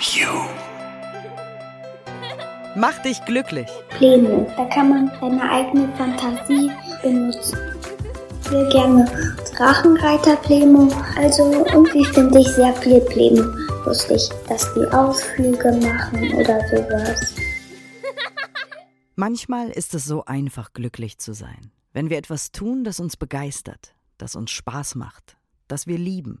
You. Mach dich glücklich. Pläne. Da kann man seine eigene Fantasie benutzen. Ich will gerne Drachenreiter Pläne. Also irgendwie finde ich sehr viel Pläne lustig, dass die Ausflüge machen oder sowas. Manchmal ist es so einfach, glücklich zu sein. Wenn wir etwas tun, das uns begeistert, das uns Spaß macht, das wir lieben.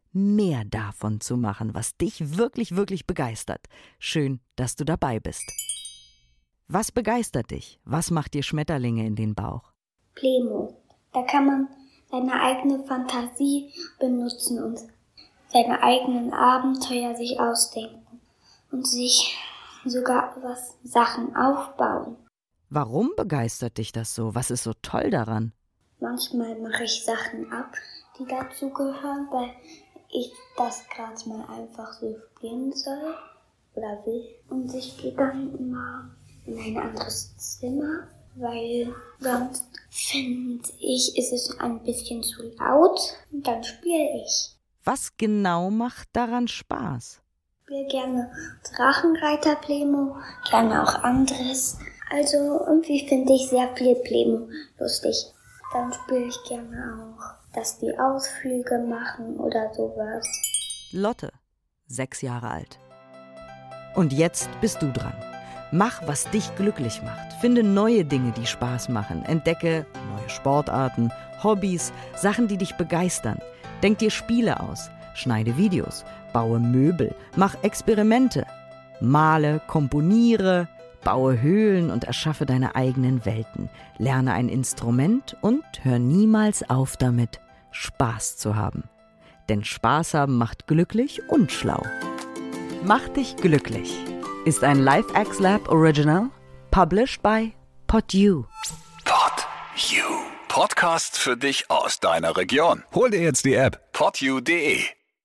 mehr davon zu machen, was dich wirklich, wirklich begeistert. Schön, dass du dabei bist. Was begeistert dich? Was macht dir Schmetterlinge in den Bauch? Playmo. Da kann man seine eigene Fantasie benutzen und seine eigenen Abenteuer sich ausdenken und sich sogar was Sachen aufbauen. Warum begeistert dich das so? Was ist so toll daran? Manchmal mache ich Sachen ab, die dazugehören, weil ich das gerade mal einfach so spielen soll oder will. Und ich gehe dann immer in ein anderes Zimmer, weil sonst finde ich, ist es ein bisschen zu laut und dann spiele ich. Was genau macht daran Spaß? Ich spiele gerne Drachenreiter Plemo, gerne auch anderes. Also irgendwie finde ich sehr viel Plemo lustig. Dann spiele ich gerne auch, dass die Ausflüge machen oder sowas. Lotte, sechs Jahre alt. Und jetzt bist du dran. Mach, was dich glücklich macht. Finde neue Dinge, die Spaß machen. Entdecke neue Sportarten, Hobbys, Sachen, die dich begeistern. Denk dir Spiele aus. Schneide Videos. Baue Möbel. Mach Experimente. Male, komponiere, baue Höhlen und erschaffe deine eigenen Welten. Lerne ein Instrument und hör niemals auf damit, Spaß zu haben. Denn Spaß haben macht glücklich und schlau. Mach dich glücklich ist ein LifeX Lab Original, published by PodU. Pod You. Podcast für dich aus deiner Region. Hol dir jetzt die App podyou.de.